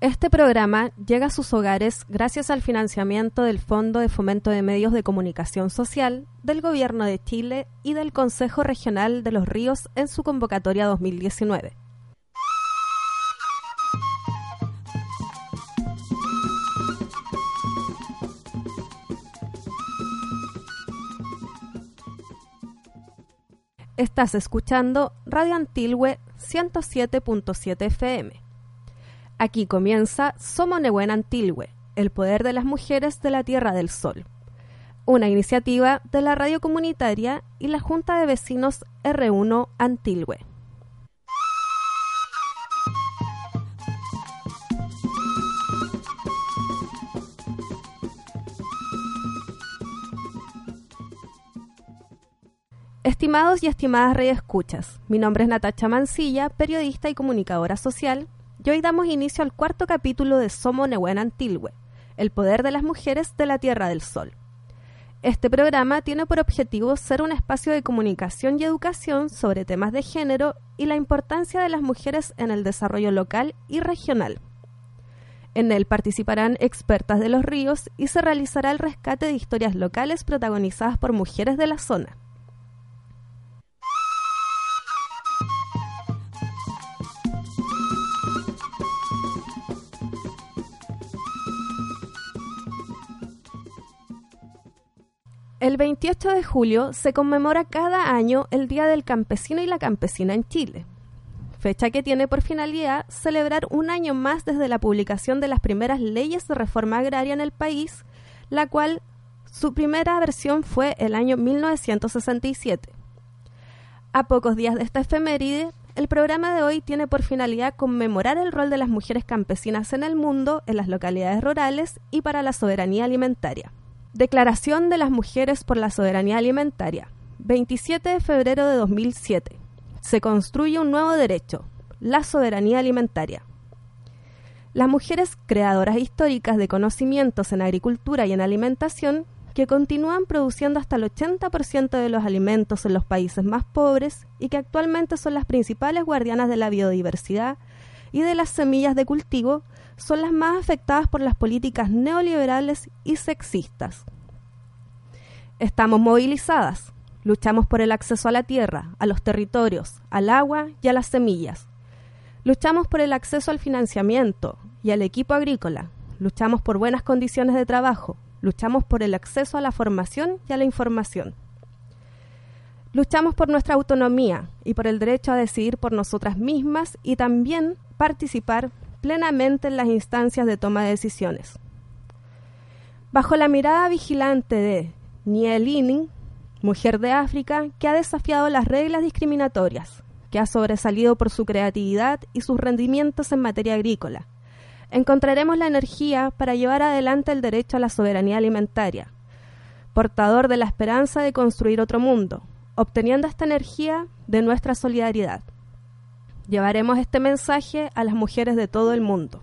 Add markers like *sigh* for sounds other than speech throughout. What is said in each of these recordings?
Este programa llega a sus hogares gracias al financiamiento del Fondo de Fomento de Medios de Comunicación Social, del Gobierno de Chile y del Consejo Regional de los Ríos en su convocatoria 2019. Estás escuchando Radio Antilwe 107.7 FM. Aquí comienza Somonehuen Antilwe, el poder de las mujeres de la Tierra del Sol. Una iniciativa de la radio comunitaria y la Junta de Vecinos R1 Antilwe. Estimados y estimadas escuchas, mi nombre es Natacha Mancilla, periodista y comunicadora social, y hoy damos inicio al cuarto capítulo de Somo Nehuen Antilwe, el poder de las mujeres de la Tierra del Sol. Este programa tiene por objetivo ser un espacio de comunicación y educación sobre temas de género y la importancia de las mujeres en el desarrollo local y regional. En él participarán expertas de los ríos y se realizará el rescate de historias locales protagonizadas por mujeres de la zona. El 28 de julio se conmemora cada año el Día del Campesino y la Campesina en Chile, fecha que tiene por finalidad celebrar un año más desde la publicación de las primeras leyes de reforma agraria en el país, la cual su primera versión fue el año 1967. A pocos días de esta efeméride, el programa de hoy tiene por finalidad conmemorar el rol de las mujeres campesinas en el mundo, en las localidades rurales y para la soberanía alimentaria. Declaración de las Mujeres por la Soberanía Alimentaria. 27 de febrero de 2007. Se construye un nuevo derecho, la soberanía alimentaria. Las mujeres creadoras históricas de conocimientos en agricultura y en alimentación, que continúan produciendo hasta el 80% de los alimentos en los países más pobres y que actualmente son las principales guardianas de la biodiversidad y de las semillas de cultivo, son las más afectadas por las políticas neoliberales y sexistas. Estamos movilizadas, luchamos por el acceso a la tierra, a los territorios, al agua y a las semillas. Luchamos por el acceso al financiamiento y al equipo agrícola. Luchamos por buenas condiciones de trabajo. Luchamos por el acceso a la formación y a la información. Luchamos por nuestra autonomía y por el derecho a decidir por nosotras mismas y también participar plenamente en las instancias de toma de decisiones. Bajo la mirada vigilante de Nielini, mujer de África que ha desafiado las reglas discriminatorias, que ha sobresalido por su creatividad y sus rendimientos en materia agrícola, encontraremos la energía para llevar adelante el derecho a la soberanía alimentaria, portador de la esperanza de construir otro mundo, obteniendo esta energía de nuestra solidaridad. Llevaremos este mensaje a las mujeres de todo el mundo.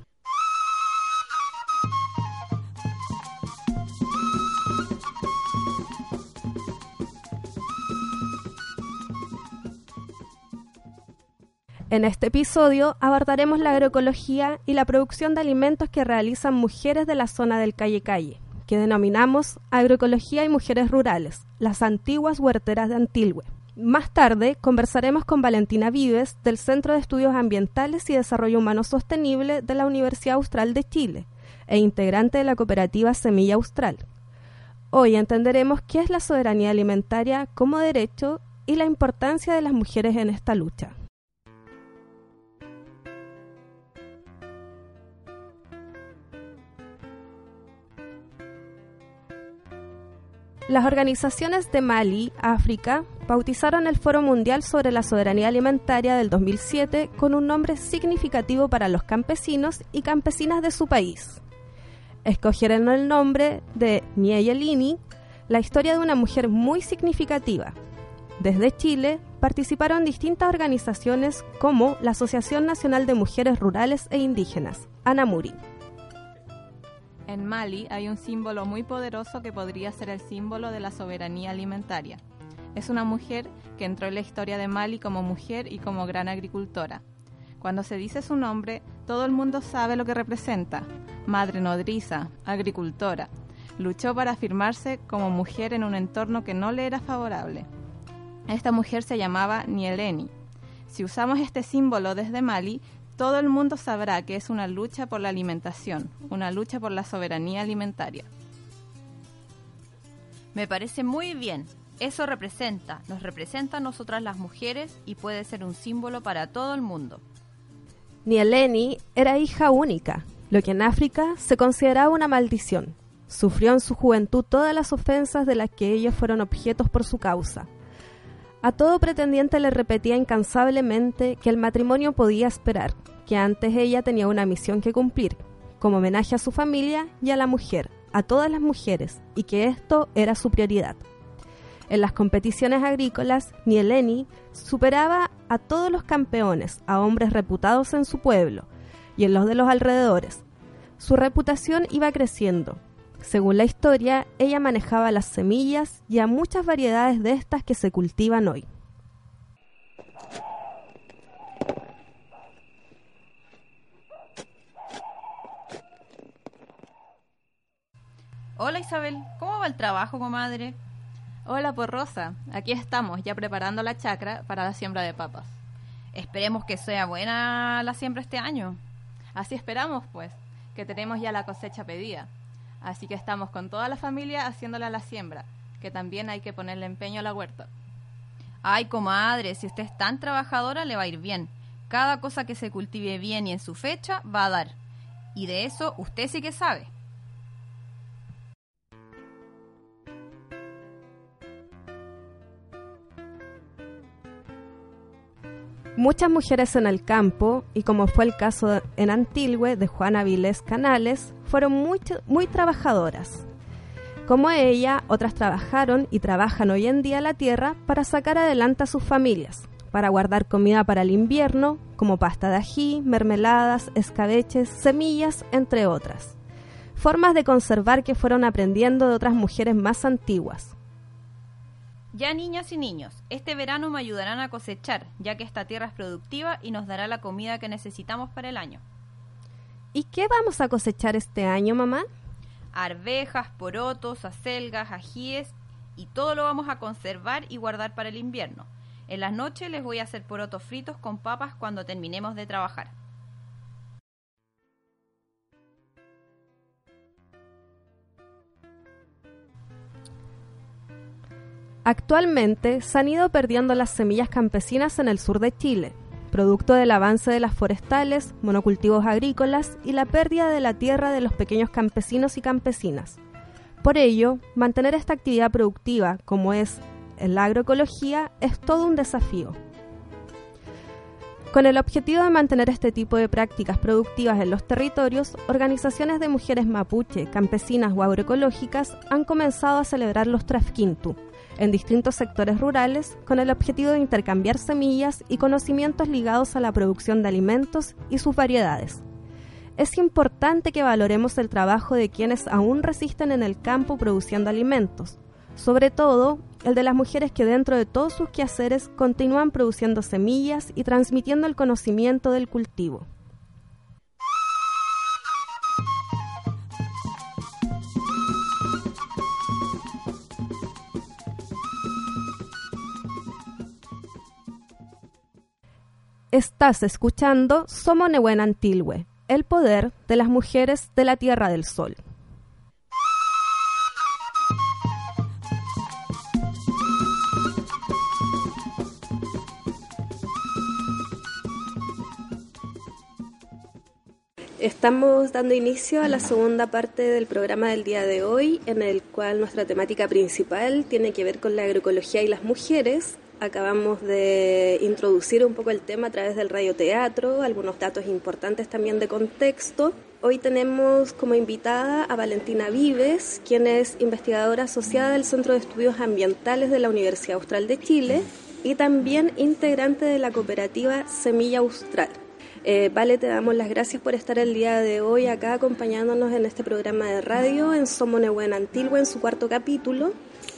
En este episodio abordaremos la agroecología y la producción de alimentos que realizan mujeres de la zona del Calle Calle, que denominamos agroecología y mujeres rurales, las antiguas huerteras de Antilhue. Más tarde conversaremos con Valentina Vives del Centro de Estudios Ambientales y Desarrollo Humano Sostenible de la Universidad Austral de Chile e integrante de la cooperativa Semilla Austral. Hoy entenderemos qué es la soberanía alimentaria como derecho y la importancia de las mujeres en esta lucha. Las organizaciones de Mali, África, bautizaron el Foro Mundial sobre la Soberanía Alimentaria del 2007 con un nombre significativo para los campesinos y campesinas de su país. Escogieron el nombre de Nieyelini, la historia de una mujer muy significativa. Desde Chile participaron distintas organizaciones como la Asociación Nacional de Mujeres Rurales e Indígenas, ANAMURI. En Mali hay un símbolo muy poderoso que podría ser el símbolo de la soberanía alimentaria. Es una mujer que entró en la historia de Mali como mujer y como gran agricultora. Cuando se dice su nombre, todo el mundo sabe lo que representa. Madre nodriza, agricultora. Luchó para afirmarse como mujer en un entorno que no le era favorable. Esta mujer se llamaba Nieleni. Si usamos este símbolo desde Mali, todo el mundo sabrá que es una lucha por la alimentación, una lucha por la soberanía alimentaria. Me parece muy bien. Eso representa, nos representa a nosotras las mujeres y puede ser un símbolo para todo el mundo. Nieleni era hija única, lo que en África se consideraba una maldición. Sufrió en su juventud todas las ofensas de las que ellos fueron objetos por su causa. A todo pretendiente le repetía incansablemente que el matrimonio podía esperar, que antes ella tenía una misión que cumplir, como homenaje a su familia y a la mujer, a todas las mujeres, y que esto era su prioridad. En las competiciones agrícolas, Nieleni superaba a todos los campeones, a hombres reputados en su pueblo y en los de los alrededores. Su reputación iba creciendo, según la historia, ella manejaba las semillas y a muchas variedades de estas que se cultivan hoy. Hola Isabel, ¿cómo va el trabajo, comadre? Hola, por Rosa. Aquí estamos, ya preparando la chacra para la siembra de papas. Esperemos que sea buena la siembra este año. Así esperamos, pues, que tenemos ya la cosecha pedida. Así que estamos con toda la familia haciéndola la siembra, que también hay que ponerle empeño a la huerta. Ay, comadre, si usted es tan trabajadora, le va a ir bien. Cada cosa que se cultive bien y en su fecha va a dar. Y de eso usted sí que sabe. Muchas mujeres en el campo, y como fue el caso en Antilgue de Juana Vilés Canales, fueron muy, muy trabajadoras. Como ella, otras trabajaron y trabajan hoy en día la tierra para sacar adelante a sus familias, para guardar comida para el invierno, como pasta de ají, mermeladas, escabeches, semillas, entre otras. Formas de conservar que fueron aprendiendo de otras mujeres más antiguas. Ya niñas y niños, este verano me ayudarán a cosechar, ya que esta tierra es productiva y nos dará la comida que necesitamos para el año. ¿Y qué vamos a cosechar este año, mamá? Arvejas, porotos, acelgas, ajíes y todo lo vamos a conservar y guardar para el invierno. En las noches les voy a hacer porotos fritos con papas cuando terminemos de trabajar. Actualmente se han ido perdiendo las semillas campesinas en el sur de Chile, producto del avance de las forestales, monocultivos agrícolas y la pérdida de la tierra de los pequeños campesinos y campesinas. Por ello, mantener esta actividad productiva, como es la agroecología, es todo un desafío. Con el objetivo de mantener este tipo de prácticas productivas en los territorios, organizaciones de mujeres mapuche, campesinas o agroecológicas han comenzado a celebrar los Trafquintu, en distintos sectores rurales con el objetivo de intercambiar semillas y conocimientos ligados a la producción de alimentos y sus variedades. Es importante que valoremos el trabajo de quienes aún resisten en el campo produciendo alimentos, sobre todo el de las mujeres que dentro de todos sus quehaceres continúan produciendo semillas y transmitiendo el conocimiento del cultivo. Estás escuchando Somos Nehuen Antilwe, el poder de las mujeres de la Tierra del Sol. Estamos dando inicio a la segunda parte del programa del día de hoy, en el cual nuestra temática principal tiene que ver con la agroecología y las mujeres, Acabamos de introducir un poco el tema a través del radioteatro, algunos datos importantes también de contexto. Hoy tenemos como invitada a Valentina Vives, quien es investigadora asociada del Centro de Estudios Ambientales de la Universidad Austral de Chile y también integrante de la cooperativa Semilla Austral. Eh, vale, te damos las gracias por estar el día de hoy acá acompañándonos en este programa de radio en Somos Antigua en su cuarto capítulo.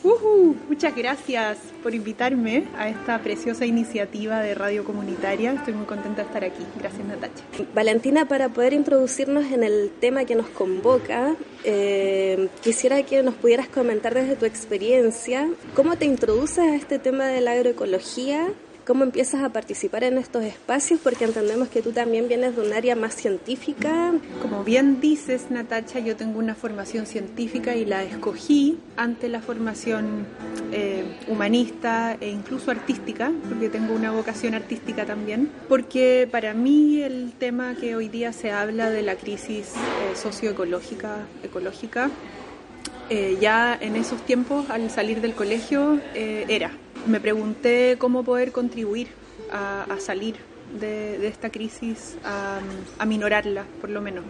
Uh, muchas gracias por invitarme a esta preciosa iniciativa de radio comunitaria. Estoy muy contenta de estar aquí. Gracias, Natacha. Valentina, para poder introducirnos en el tema que nos convoca, eh, quisiera que nos pudieras comentar desde tu experiencia cómo te introduces a este tema de la agroecología cómo empiezas a participar en estos espacios, porque entendemos que tú también vienes de un área más científica. Como bien dices, Natacha, yo tengo una formación científica y la escogí ante la formación eh, humanista e incluso artística, porque tengo una vocación artística también, porque para mí el tema que hoy día se habla de la crisis eh, socioecológica, ecológica, eh, ya en esos tiempos, al salir del colegio, era me pregunté cómo poder contribuir a, salir de, esta crisis, a, a minorarla, por lo menos.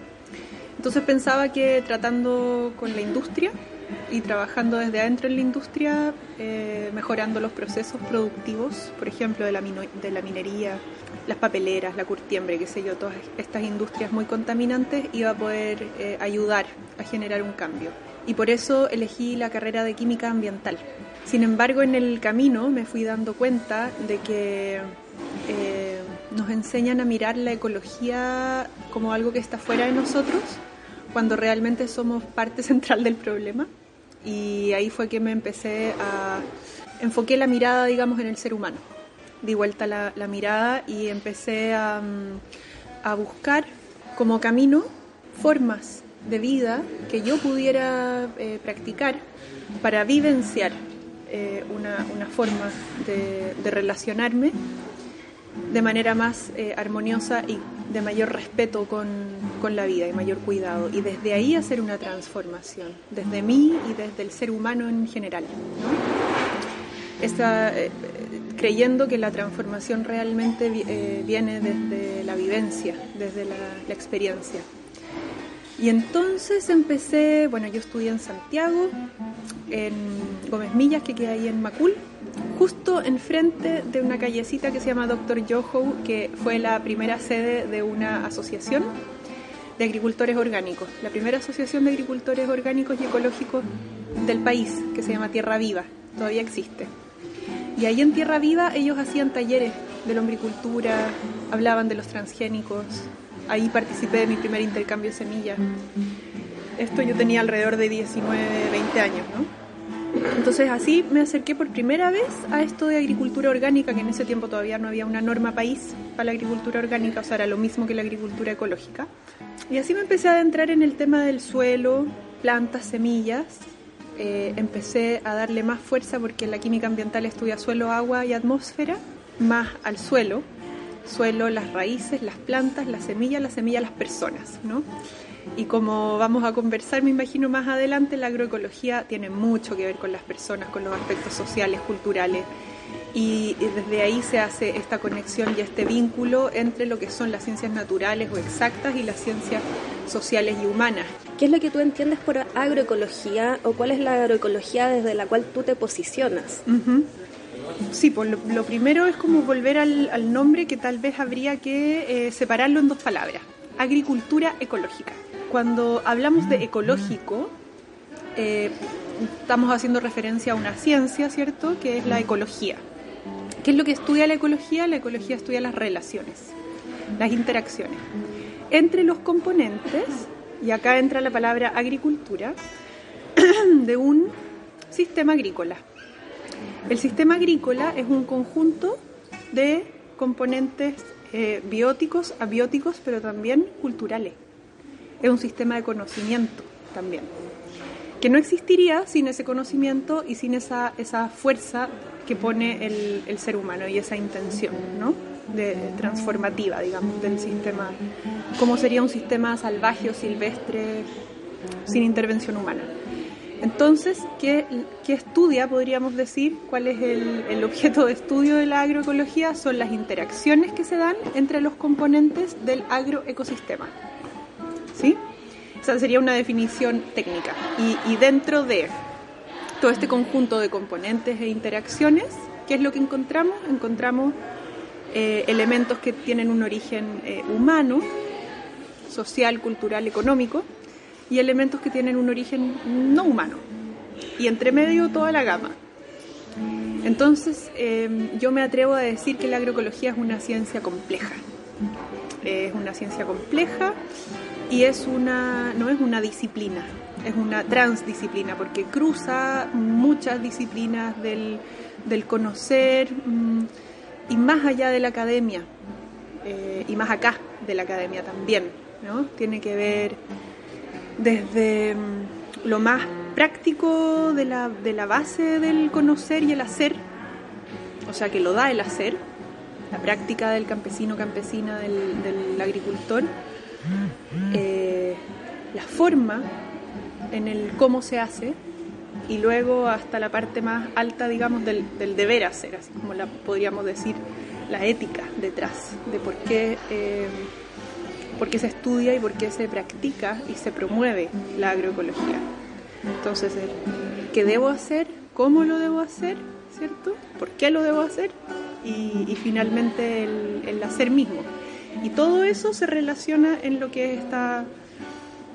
Entonces pensaba que tratando con la industria y trabajando desde adentro en la industria, eh, mejorando los procesos productivos, por ejemplo, de la, de la minería, las papeleras, la curtiembre, qué sé yo, todas estas industrias muy contaminantes, iba a poder eh, ayudar a generar un cambio. Y por eso elegí la carrera de química ambiental. Sin embargo, en el camino me fui dando cuenta de que eh, nos enseñan a mirar la ecología como algo que está fuera de nosotros, cuando realmente somos parte *laughs* central del problema. Y ahí fue que me empecé a... enfoqué la mirada, digamos, en el ser humano. Di vuelta la, mirada y empecé a, a buscar como camino formas de vida que yo pudiera eh, practicar para vivenciar eh, una, una, forma de, relacionarme de manera más eh, armoniosa y de mayor respeto con, con, la vida y mayor cuidado. Y desde ahí hacer una transformación, desde mí y desde el ser humano en general. Eh, creyendo que la transformación realmente viene desde la vivencia, desde la experiencia. Y entonces empecé, bueno, yo estudié en Santiago, en Gómez Millas, que queda ahí en Macul, justo enfrente de una callecita que se llama Doctor Yoho, que fue la primera sede de una asociación de agricultores orgánicos, la primera asociación de agricultores orgánicos y ecológicos del país, que se llama Tierra Viva, todavía existe. Y ahí en Tierra Viva ellos hacían talleres de lombricultura, hablaban de los transgénicos, ahí participé de mi primer intercambio de semillas. Esto yo tenía alrededor de 19, 20 años, ¿no? Entonces así me acerqué por primera vez a esto de agricultura orgánica, que en ese tiempo todavía no había una norma país para la agricultura orgánica, o sea, era lo mismo que la agricultura ecológica. Y así me empecé a adentrar en el tema del suelo, plantas, semillas. Eh, empecé a darle más fuerza porque la química ambiental estudia suelo, agua y atmósfera, más al suelo, suelo, las raíces, las plantas, las semillas, las semillas, las personas, ¿no? Y como vamos a conversar, me imagino más adelante, la agroecología tiene mucho que ver con las personas, con los aspectos sociales, culturales. Y, desde ahí se hace esta conexión y este vínculo entre lo que son las ciencias naturales o exactas y las ciencias sociales y humanas. ¿Qué es lo que tú entiendes por agroecología o cuál es la agroecología desde la cual tú te posicionas? Sí, pues lo, primero es como volver al, nombre que tal vez habría que eh, separarlo en dos palabras. Agricultura ecológica. Cuando hablamos de ecológico, eh, estamos haciendo referencia a una ciencia, ¿cierto? Que es la ecología. ¿Qué es lo que estudia la ecología? La ecología estudia las relaciones, las interacciones entre los componentes, y acá entra la palabra agricultura, *clears throat* de un sistema agrícola. El sistema agrícola es un conjunto de componentes eh, bióticos, abióticos, pero también culturales. Es un sistema de conocimiento también, que no existiría sin ese conocimiento y sin esa, esa fuerza que pone el, el ser humano y esa intención ¿no? de, transformativa, digamos, del sistema, como sería un sistema salvaje o silvestre sin intervención humana. Entonces, ¿qué, estudia? Podríamos decir, ¿cuál es el, objeto de estudio de la agroecología? Son las interacciones que se dan entre los componentes del agroecosistema. ¿Sí? Esa sería una definición técnica. Y, dentro de todo este conjunto de componentes e interacciones, ¿qué es lo que encontramos? Encontramos eh, elementos que tienen un origen eh, humano, social, cultural, económico, y elementos que tienen un origen no humano. y entre medio toda la gama. Entonces, em, yo me atrevo a decir que la agroecología es una ciencia compleja. Es una ciencia compleja y es una, no es una disciplina, es una transdisciplina porque cruza muchas disciplinas del, del conocer mm, y más allá de la academia eh, y más acá de la academia también. ¿no? Tiene que ver desde mm, lo más práctico de la, de la base del conocer y el hacer, o sea, que lo da el hacer, la práctica del campesino, campesina, del, agricultor, eh, la forma en el cómo se hace y luego hasta la parte más alta, digamos, del, del deber hacer, así como la podríamos decir la ética detrás de por qué, eh, por qué se estudia y por qué se practica y se promueve la agroecología. Entonces, ¿qué debo hacer? ¿Cómo lo debo hacer? ¿Cierto? ¿Por qué lo debo hacer? Y, finalmente el, el hacer mismo. Y todo eso se relaciona en lo que es esta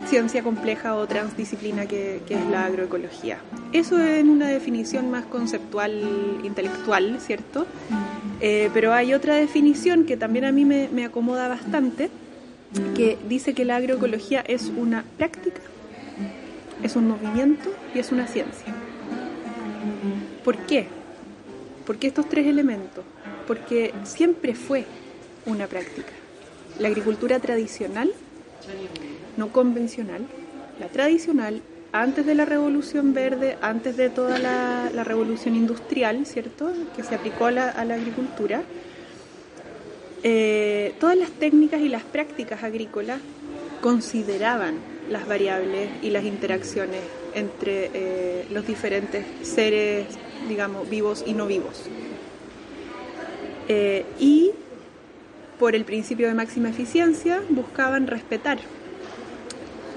ciencia compleja o transdisciplina que, que, es la agroecología. Eso en una definición más conceptual, intelectual, ¿cierto? Eh, pero hay otra definición que también a mí me, me acomoda bastante, que dice que la agroecología es una práctica, es un movimiento y es una ciencia. ¿Por qué? Porque estos tres elementos, porque siempre fue una práctica. La agricultura tradicional no convencional, la tradicional, antes de la revolución verde, antes de toda la, revolución industrial, ¿cierto?, que se aplicó a la agricultura, eh, todas las técnicas y las prácticas agrícolas consideraban las variables y las interacciones entre eh, los diferentes seres, digamos, vivos y no vivos. Eh, y por el principio de máxima eficiencia buscaban respetar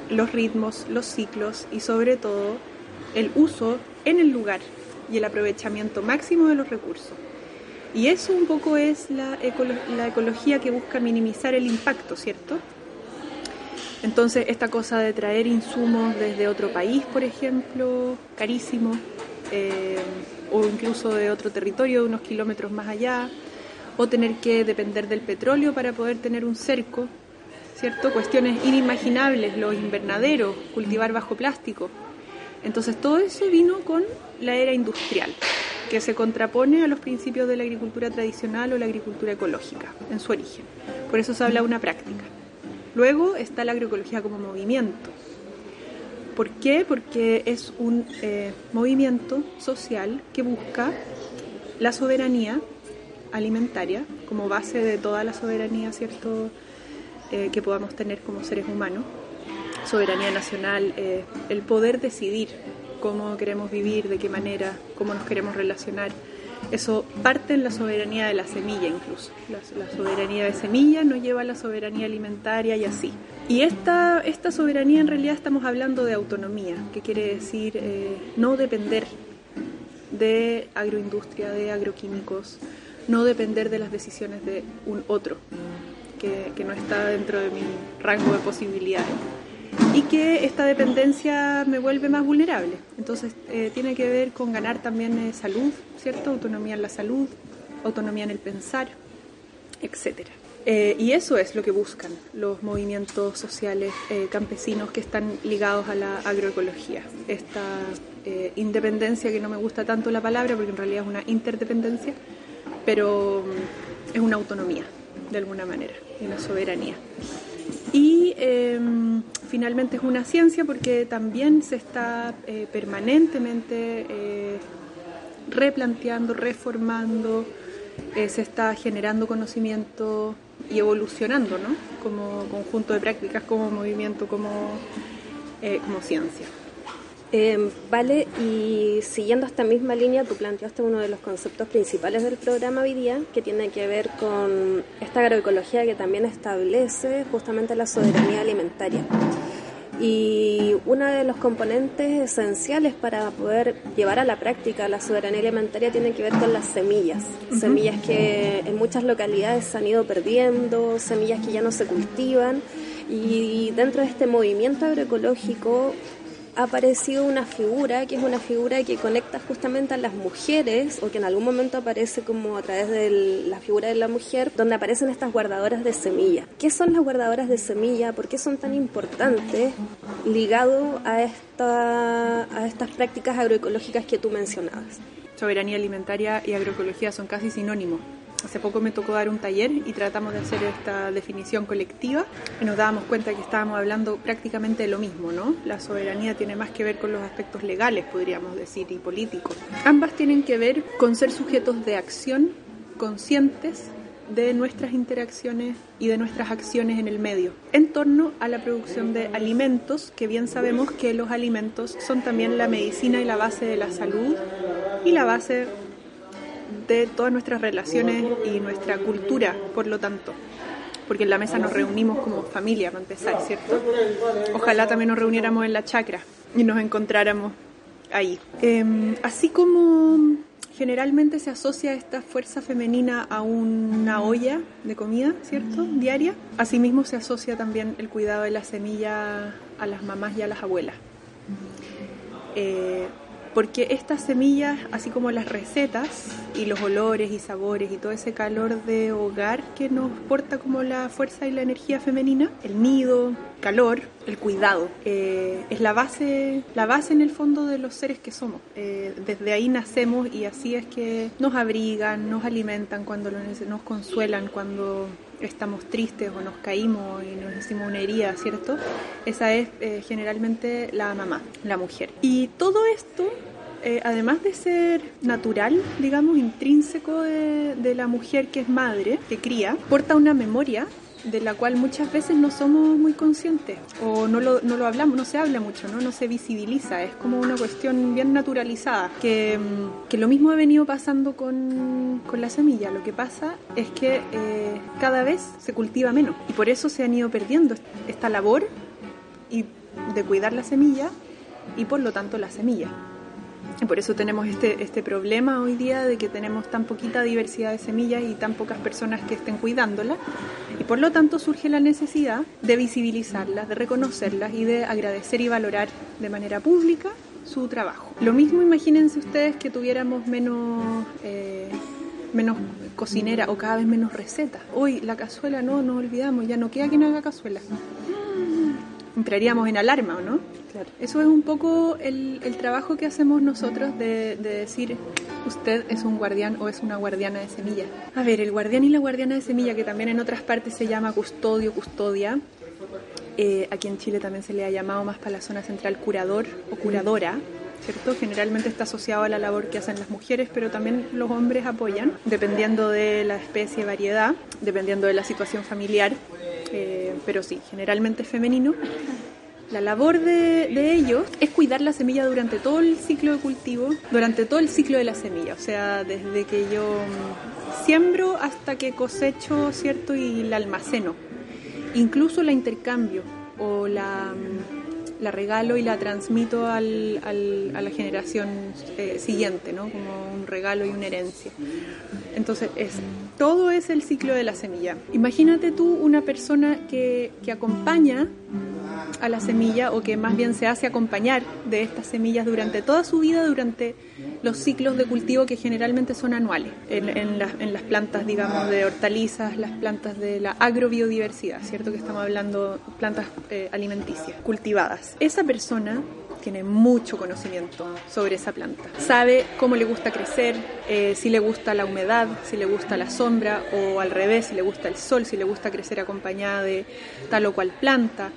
los ritmos, los ciclos y sobre todo el uso en el lugar y el aprovechamiento máximo de los recursos. Y eso un poco es la, ecolo la ecología que busca minimizar el impacto, ¿cierto? Entonces, esta cosa de traer insumos desde otro país, por ejemplo, carísimo, eh, o incluso de otro territorio, de unos kilómetros más allá, o tener que depender del petróleo para poder tener un cerco, ¿cierto? Cuestiones inimaginables, los invernaderos, cultivar bajo plástico. Entonces todo eso vino con la era industrial, que se contrapone a los principios de la agricultura tradicional o la agricultura ecológica en su origen. Por eso se habla de una práctica. Luego está la agroecología como movimiento. ¿Por qué? Porque es un eh, movimiento social que busca la soberanía alimentaria como base de toda la soberanía, ¿cierto?, eh, que podamos tener como seres humanos. Soberanía nacional, eh, el poder decidir cómo queremos vivir, de qué manera, cómo nos queremos relacionar. Eso parte en la soberanía de la semilla incluso. La, la soberanía de semilla nos lleva a la soberanía alimentaria y así. Y esta, esta soberanía en realidad estamos hablando de autonomía, que quiere decir eh, no depender de agroindustria, de agroquímicos, no depender de las decisiones de un otro que, que no está dentro de mi rango de posibilidades y que esta dependencia me vuelve más vulnerable. Entonces eh, tiene que ver con ganar también eh, salud, ¿cierto? Autonomía en la salud, autonomía en el pensar, etcétera. Eh, y eso es lo que buscan los movimientos sociales eh, campesinos que están ligados a la agroecología. Esta eh, independencia, que no me gusta tanto la palabra porque en realidad es una interdependencia, pero mm, es una autonomía de alguna manera, una soberanía. Y eh, finalmente es una ciencia porque también se está eh, permanentemente eh, replanteando, reformando, se está generando conocimiento y evolucionando, ¿no? Como conjunto de prácticas, como movimiento, como, como ciencia. Eh, vale, y siguiendo esta misma línea, tú planteaste uno de los conceptos principales del programa hoy día, que tiene que ver con esta agroecología que también establece justamente la soberanía alimentaria. Y uno de los componentes esenciales para poder llevar a la práctica la soberanía alimentaria tiene que ver con las semillas. Uh -huh. Semillas que en muchas localidades se han ido perdiendo, semillas que ya no se cultivan. Y dentro de este movimiento agroecológico ha aparecido una figura que es una figura que conecta justamente a las mujeres o que en algún momento aparece como a través de la figura de la mujer donde aparecen estas guardadoras de semilla. ¿Qué son las guardadoras de semilla? ¿Por qué son tan importantes ligado a, a estas prácticas agroecológicas que tú mencionabas? Soberanía alimentaria y agroecología son casi sinónimos. Hace poco me tocó dar un taller y tratamos de hacer esta definición colectiva y nos dábamos cuenta que estábamos hablando prácticamente de lo mismo, ¿no? La soberanía tiene más que ver con los aspectos legales, podríamos decir, y políticos. Ambas tienen que ver con ser sujetos de acción conscientes de nuestras interacciones y de nuestras acciones en el medio, en torno a la producción de alimentos, que bien sabemos que los alimentos son también la medicina y la base de la salud y la base de todas nuestras relaciones y nuestra cultura, por lo tanto. Porque en la mesa nos reunimos como familia, para empezar, ¿cierto? Ojalá también nos reuniéramos en la chacra y nos encontráramos ahí. Em, así como generalmente se asocia esta fuerza femenina a una olla de comida, ¿cierto? Diaria. Asimismo se asocia también el cuidado de la semilla a las mamás y a las abuelas. Eh, porque estas semillas, así como las recetas y los olores y sabores y todo ese calor de hogar que nos porta como la fuerza y la energía femenina, el nido, calor, el cuidado, eh, es la base, la base en el fondo de los seres que somos. Eh, desde ahí nacemos y así es que nos abrigan, nos alimentan cuando nos consuelan cuando estamos tristes o nos caímos y nos hicimos una herida, ¿cierto? Esa es eh, generalmente la mamá, la mujer. Y todo esto, eh, además de ser natural, digamos, intrínseco de, de la mujer que es madre, que cría, porta una memoria de la cual muchas veces no somos muy conscientes o no lo, no lo hablamos, no se habla mucho, ¿no? no se visibiliza, es como una cuestión bien naturalizada, que, mm, que lo mismo ha venido pasando con, con, la semilla, lo que pasa es que eh, cada vez se cultiva menos y por eso se han ido perdiendo esta labor y de cuidar la semilla y por lo tanto la semilla. Por eso tenemos este, este problema hoy día de que tenemos tan poquita diversidad de semillas y tan pocas personas que estén cuidándolas. Y por lo tanto surge la necesidad de visibilizarlas, de reconocerlas y de agradecer y valorar de manera pública su trabajo. Lo mismo imagínense ustedes que tuviéramos menos... Eh, menos cocinera o cada vez menos recetas. Hoy la cazuela no, nos olvidamos, ya no queda quien haga cazuela. Entraríamos en alarma, ¿no? Eso es un poco el, trabajo que hacemos nosotros de, de, decir, usted es un guardián o es una guardiana de semilla. A ver, el guardián y la guardiana de semilla, que también en otras partes se llama custodio, custodia, eh, aquí en Chile también se le ha llamado más para la zona central curador o curadora, ¿cierto? Generalmente está asociado a la labor que hacen las mujeres, pero también los hombres apoyan, dependiendo de la especie, variedad, dependiendo de la situación familiar, eh, pero sí, generalmente femenino. La labor de, ellos es cuidar la semilla durante todo el ciclo de cultivo, durante todo el ciclo de la semilla, o sea, desde que yo siembro hasta que cosecho, ¿cierto? Y la almaceno. Incluso la intercambio o la, la regalo y la transmito al, al, a la generación eh, siguiente, ¿no? Como un regalo y una herencia. Entonces, es, todo es el ciclo de la semilla. Imagínate tú una persona que, que acompaña a la semilla o que más bien se hace acompañar de estas semillas durante toda su vida, durante los ciclos de cultivo que generalmente son anuales, en, en, en las plantas, digamos, de hortalizas, las plantas de la agrobiodiversidad, ¿cierto? Que estamos hablando plantas eh, alimenticias, cultivadas. Esa persona tiene mucho conocimiento sobre esa planta. Sabe cómo le gusta crecer, eh, si le gusta la humedad, si le gusta la sombra o al revés, si le gusta el sol, si le gusta crecer acompañada de tal o cual planta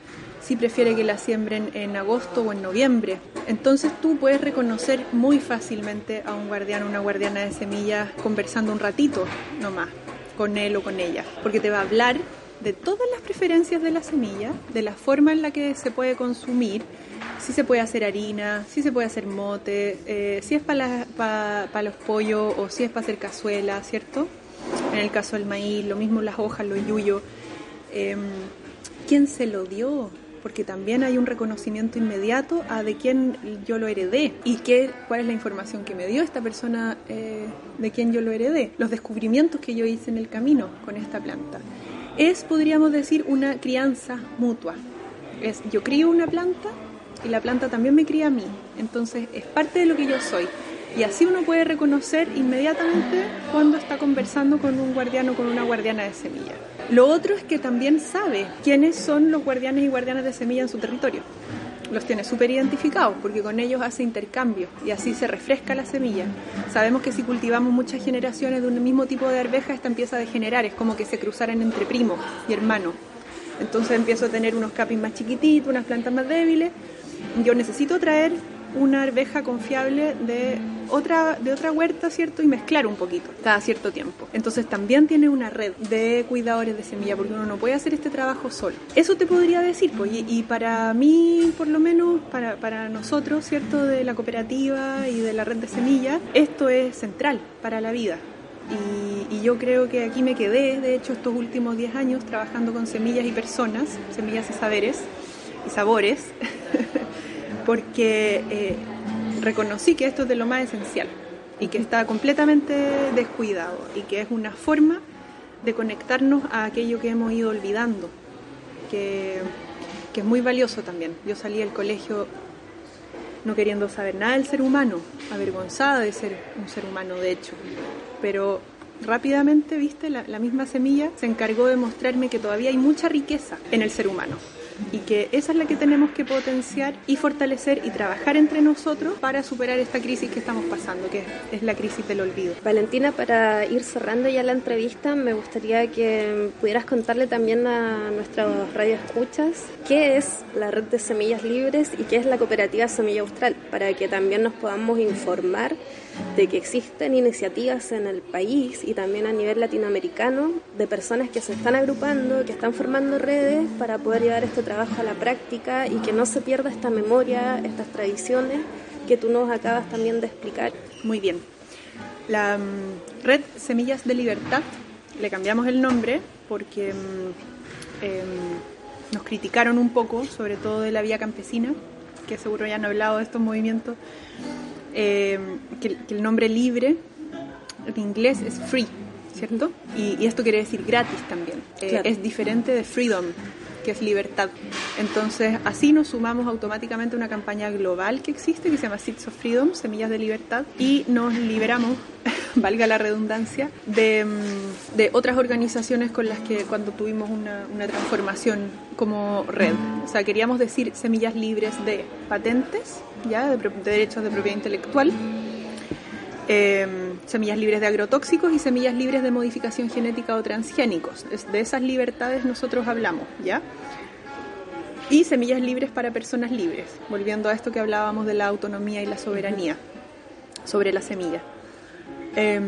si prefiere que la siembren en agosto o en noviembre. Entonces tú puedes reconocer muy fácilmente a un guardián o una guardiana de semillas conversando un ratito nomás con él o con ella, porque te va a hablar de todas las preferencias de la semilla, de la forma en la que se puede consumir, si se puede hacer harina, si se puede hacer mote, eh, si es para pa, pa los pollos o si es para hacer cazuela, ¿cierto? En el caso del maíz, lo mismo las hojas, los yuyos. Eh, ¿Quién se lo dio? Porque también hay un reconocimiento inmediato a de quién yo lo heredé y qué, cuál es la información que me dio esta persona eh, de quién yo lo heredé, los descubrimientos que yo hice en el camino con esta planta. Es, podríamos decir, una crianza mutua. Es, yo crío una planta y la planta también me cría a mí. Entonces es parte de lo que yo soy. Y así uno puede reconocer inmediatamente cuando está conversando con un guardián o con una guardiana de semilla. Lo otro es que también sabe quiénes son los guardianes y guardianas de semilla en su territorio. Los tiene súper identificados porque con ellos hace intercambio y así se refresca la semilla. Sabemos que si cultivamos muchas generaciones de un mismo tipo de arveja, esta empieza a degenerar, es como que se cruzaran entre primos y hermanos. Entonces empiezo a tener unos capis más chiquititos, unas plantas más débiles. Yo necesito traer una arveja confiable de otra, de otra huerta, ¿cierto? Y mezclar un poquito cada cierto tiempo. Entonces también tiene una red de cuidadores de semilla porque uno no puede hacer este trabajo solo. Eso te podría decir, pues, y, para mí, por lo menos, para, para nosotros, ¿cierto? De la cooperativa y de la red de semillas, esto es central para la vida. Y, y, yo creo que aquí me quedé, de hecho, estos últimos 10 años trabajando con semillas y personas, semillas y saberes y sabores, *laughs* porque eh, reconocí que esto es de lo más esencial y que está completamente descuidado y que es una forma de conectarnos a aquello que hemos ido olvidando, que, es muy valioso también. Yo salí del colegio no queriendo saber nada del ser humano, avergonzada de ser un ser humano de hecho, pero rápidamente, viste, la, la misma semilla se encargó de mostrarme que todavía hay mucha riqueza en el ser humano y que esa es la que tenemos que potenciar y fortalecer y trabajar entre nosotros para superar esta crisis que estamos pasando, que es la crisis del olvido. Valentina, para ir cerrando ya la entrevista, me gustaría que pudieras contarle también a nuestros radioescuchas qué es la red de semillas libres y qué es la cooperativa Semilla Austral, para que también nos podamos informar de que existen iniciativas en el país y también a nivel latinoamericano de personas que se están agrupando, que están formando redes para poder llevar este trabajo a la práctica y que no se pierda esta memoria, estas tradiciones que tú nos acabas también de explicar. Muy bien. La um, red Semillas de Libertad, le cambiamos el nombre porque um, eh, nos criticaron un poco, sobre todo de la vía campesina, que seguro ya han hablado de estos movimientos eh, que, que, el nombre libre en inglés es free, ¿cierto? Y, y esto quiere decir gratis también. Eh, claro. Es diferente de freedom, que es libertad. Entonces, así nos sumamos automáticamente a una campaña global que existe, que se llama Seeds of Freedom, Semillas de Libertad, y nos liberamos, *laughs* valga la redundancia, de, de, otras organizaciones con las que cuando tuvimos una, una transformación como red. O sea, queríamos decir semillas libres de patentes, ya de, de derechos de propiedad intelectual, eh, semillas libres de agrotóxicos y semillas libres de modificación genética o transgénicos. De esas libertades nosotros hablamos, ¿ya? Y semillas libres para personas libres, volviendo a esto que hablábamos de la autonomía y la soberanía sobre la semilla. Eh,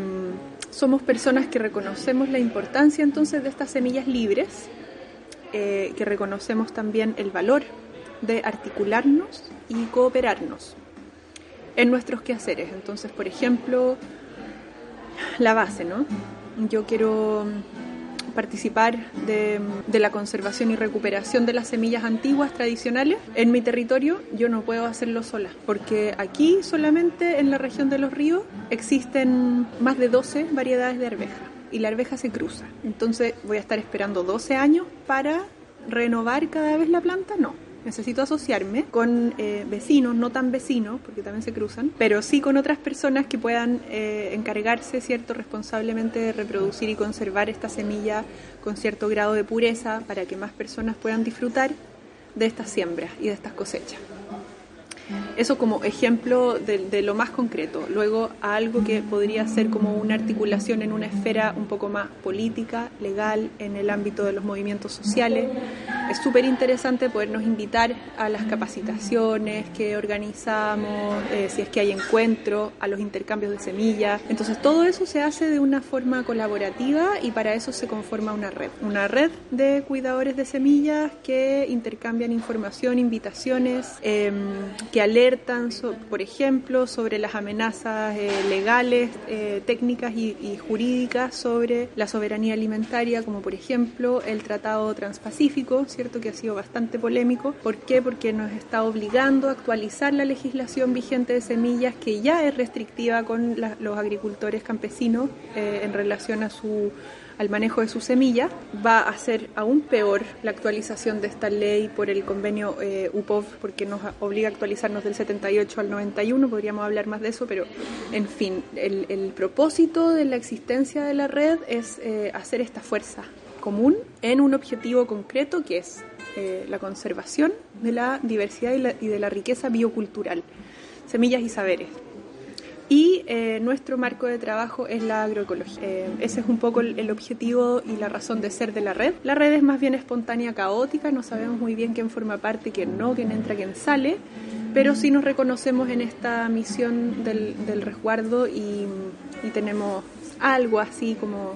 somos personas que reconocemos la importancia entonces de estas semillas libres, eh, que reconocemos también el valor de articularnos y cooperarnos en nuestros quehaceres. Entonces, por ejemplo, la base, ¿no? Yo quiero participar de, de, la conservación y recuperación de las semillas antiguas tradicionales en mi territorio, yo no puedo hacerlo sola, porque aquí solamente en la región de los ríos existen más de 12 variedades de arveja y la arveja se cruza. Entonces voy a estar esperando 12 años para renovar cada vez la planta, no necesito asociarme con eh, vecinos, no tan vecinos, porque también se cruzan, pero sí con otras personas que puedan eh, encargarse, ¿cierto?, responsablemente de reproducir y conservar esta semilla con cierto grado de pureza para que más personas puedan disfrutar de estas siembras y de estas cosechas. Eso como ejemplo de, de, lo más concreto. Luego a algo que podría ser como una articulación en una esfera un poco más política, legal, en el ámbito de los movimientos sociales. Es súper interesante podernos invitar a las capacitaciones que organizamos, eh, si es que hay encuentros, a los intercambios de semillas. Entonces todo eso se hace de una forma colaborativa y para eso se conforma una red. Una red de cuidadores de semillas que intercambian información, invitaciones, eh, que alertan, so, por ejemplo, sobre las amenazas eh, legales, eh, técnicas y, y, jurídicas sobre la soberanía alimentaria, como por ejemplo el Tratado Transpacífico, ¿cierto? Que ha sido bastante polémico. ¿Por qué? Porque nos está obligando a actualizar la legislación vigente de semillas que ya es restrictiva con los agricultores campesinos eh, en relación a su al manejo de sus semillas. Va a ser aún peor la actualización de esta ley por el convenio eh, UPOV, porque nos obliga a actualizarnos del 78 al 91, podríamos hablar más de eso, pero en fin, el, propósito de la existencia de la red es eh, hacer esta fuerza común en un objetivo concreto que es eh, la conservación de la diversidad y de la riqueza biocultural, semillas y saberes y eh, nuestro marco de trabajo es la agroecología. Eh, ese es un poco el, objetivo y la razón de ser de la red. La red es más bien espontánea, caótica, no sabemos muy bien quién forma parte, quién no, quién entra, quién sale, pero sí nos reconocemos en esta misión del, resguardo y, y tenemos algo así como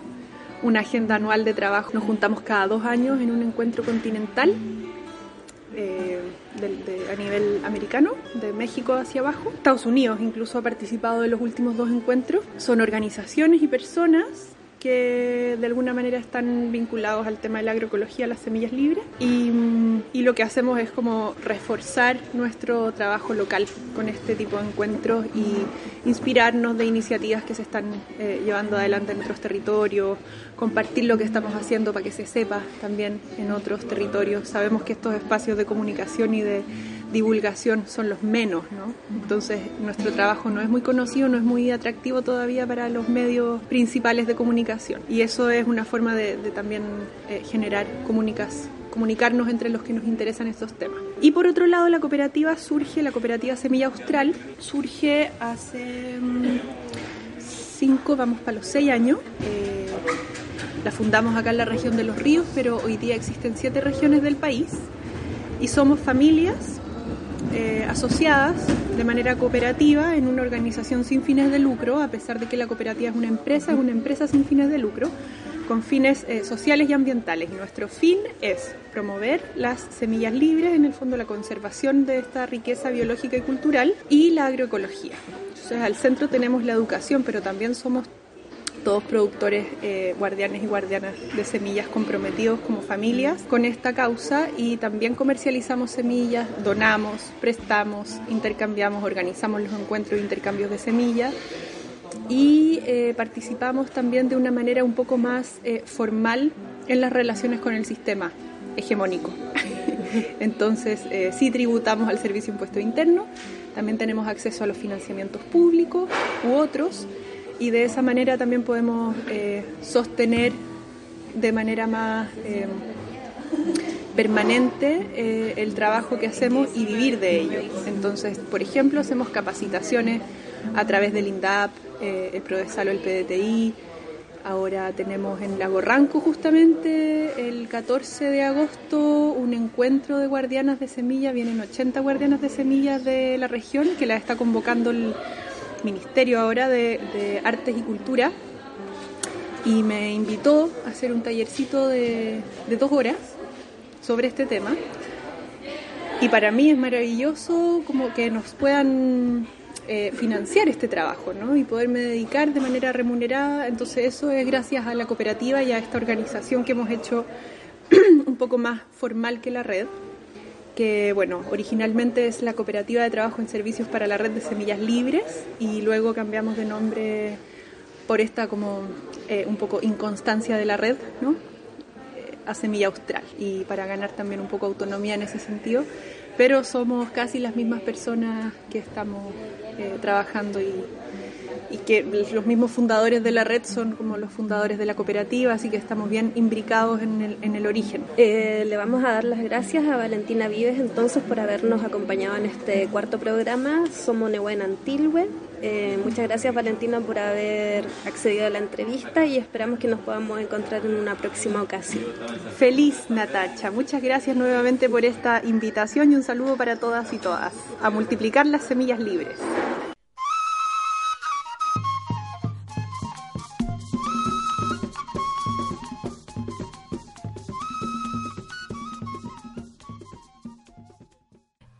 una agenda anual de trabajo. Nos juntamos cada dos años en un encuentro continental eh, a nivel americano, de México hacia abajo. Estados Unidos incluso ha participado de los últimos dos encuentros. Son organizaciones y personas que de alguna manera están vinculados al tema de la agroecología, las semillas libres, y, lo que hacemos es como reforzar nuestro trabajo local con este tipo de encuentros y inspirarnos de iniciativas que se están eh, llevando adelante en otros territorios, compartir lo que estamos haciendo para que se sepa también en otros territorios. Sabemos que estos espacios de comunicación y de divulgación son los menos, ¿no? Entonces nuestro trabajo no es muy conocido, no es muy atractivo todavía para los medios principales de comunicación y eso es una forma de, también eh, generar comunicas, comunicarnos entre los que nos interesan estos temas. Y por otro lado la cooperativa surge, la cooperativa Semilla Austral, surge hace mm, cinco, vamos para los seis años. Eh, la fundamos acá en la región de Los Ríos, pero hoy día existen siete regiones del país y somos familias eh, asociadas de manera cooperativa en una organización sin fines de lucro, a pesar de que la cooperativa es una empresa, es una empresa sin fines de lucro, con fines eh, sociales y ambientales. Y nuestro fin es promover las semillas libres, en el fondo la conservación de esta riqueza biológica y cultural y la agroecología. Entonces al centro tenemos la educación, pero también somos todos productores, eh, guardianes y guardianas de semillas comprometidos como familias con esta causa y también comercializamos semillas, donamos, prestamos, intercambiamos, organizamos los encuentros e intercambios de semillas y eh, participamos también de una manera un poco más eh, formal en las relaciones con el sistema hegemónico. *laughs* Entonces, sí tributamos al Servicio Impuesto Interno, también tenemos acceso a los financiamientos públicos u otros y de esa manera también podemos eh, sostener de manera más eh, permanente eh, el trabajo que hacemos y vivir de ello. Entonces, por ejemplo, hacemos capacitaciones a través del INDAP, el PRODESAL o el PDTI. Ahora tenemos en Lago Ranco justamente el 14 de agosto un encuentro de guardianas de semillas. Vienen 80 guardianas de semillas de la región que la está convocando el Ministerio ahora de, Artes y Cultura y me invitó a hacer un tallercito de, dos horas sobre este tema. Y para mí es maravilloso como que nos puedan eh, financiar este trabajo ¿no? y poderme dedicar de manera remunerada. Entonces eso es gracias a la cooperativa y a esta organización que hemos hecho *clears throat* un poco más formal que la red que bueno, originalmente es la Cooperativa de Trabajo en Servicios para la Red de Semillas Libres y luego cambiamos de nombre por esta como eh, un poco inconstancia de la red, ¿no? Eh, a Semilla Austral y para ganar también un poco autonomía en ese sentido, pero somos casi las mismas personas que estamos eh, trabajando y y que los mismos fundadores de la red son como los fundadores de la cooperativa, así que estamos bien imbricados en el, en el origen. Eh, le vamos a dar las gracias a Valentina Vives entonces por habernos acompañado en este cuarto programa. Somos Nehuen Antilwe. Eh, muchas gracias Valentina por haber accedido a la entrevista y esperamos que nos podamos encontrar en una próxima ocasión. Feliz Natacha, muchas gracias nuevamente por esta invitación y un saludo para todas y todas. A multiplicar las semillas libres.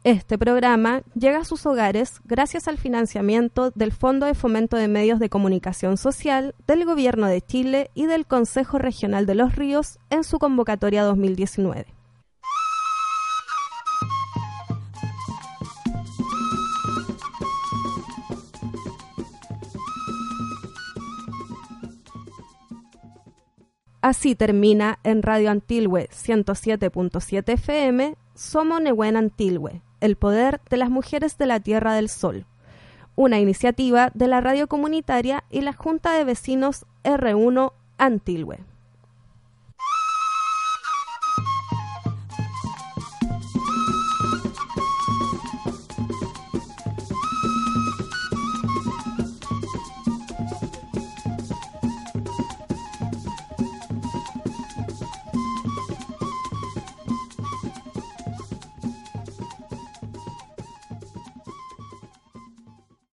Este programa llega a sus hogares gracias al financiamiento del Fondo de Fomento de Medios de Comunicación Social del Gobierno de Chile y del Consejo Regional de los Ríos en su convocatoria 2019. Así termina en Radio Antilwe 107.7 FM Somo Nehuen Antilwe el poder de las mujeres de la Tierra del Sol, una iniciativa de la radio comunitaria y la Junta de Vecinos R1 Antilwe.